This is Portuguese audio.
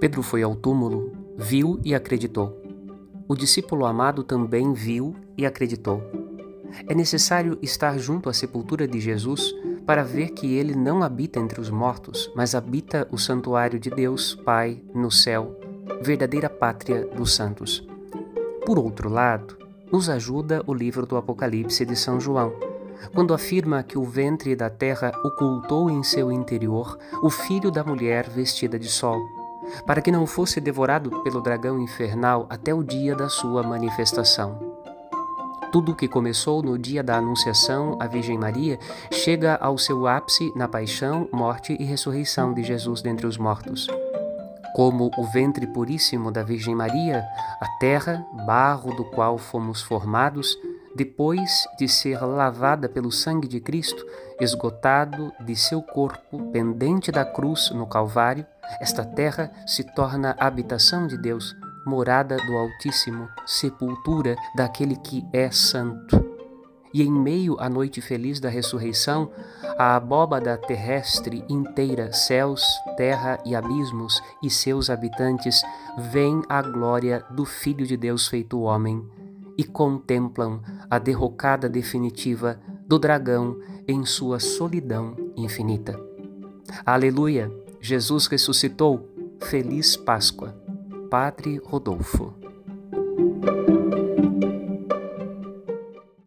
Pedro foi ao túmulo, viu e acreditou. O discípulo amado também viu e acreditou. É necessário estar junto à sepultura de Jesus para ver que ele não habita entre os mortos, mas habita o santuário de Deus, Pai, no céu, verdadeira pátria dos santos. Por outro lado, nos ajuda o livro do Apocalipse de São João, quando afirma que o ventre da terra ocultou em seu interior o filho da mulher vestida de sol para que não fosse devorado pelo dragão infernal até o dia da sua manifestação. Tudo o que começou no dia da Anunciação à Virgem Maria chega ao seu ápice na paixão, morte e ressurreição de Jesus dentre os mortos. Como o ventre puríssimo da Virgem Maria, a terra, barro do qual fomos formados, depois de ser lavada pelo sangue de Cristo, esgotado de seu corpo pendente da cruz no Calvário, esta terra se torna habitação de Deus, morada do Altíssimo, sepultura daquele que é santo. E em meio à noite feliz da ressurreição, a abóbada terrestre inteira, céus, terra e abismos e seus habitantes, veem a glória do Filho de Deus feito homem e contemplam a derrocada definitiva do dragão em sua solidão infinita. Aleluia! Jesus ressuscitou. Feliz Páscoa. Padre Rodolfo.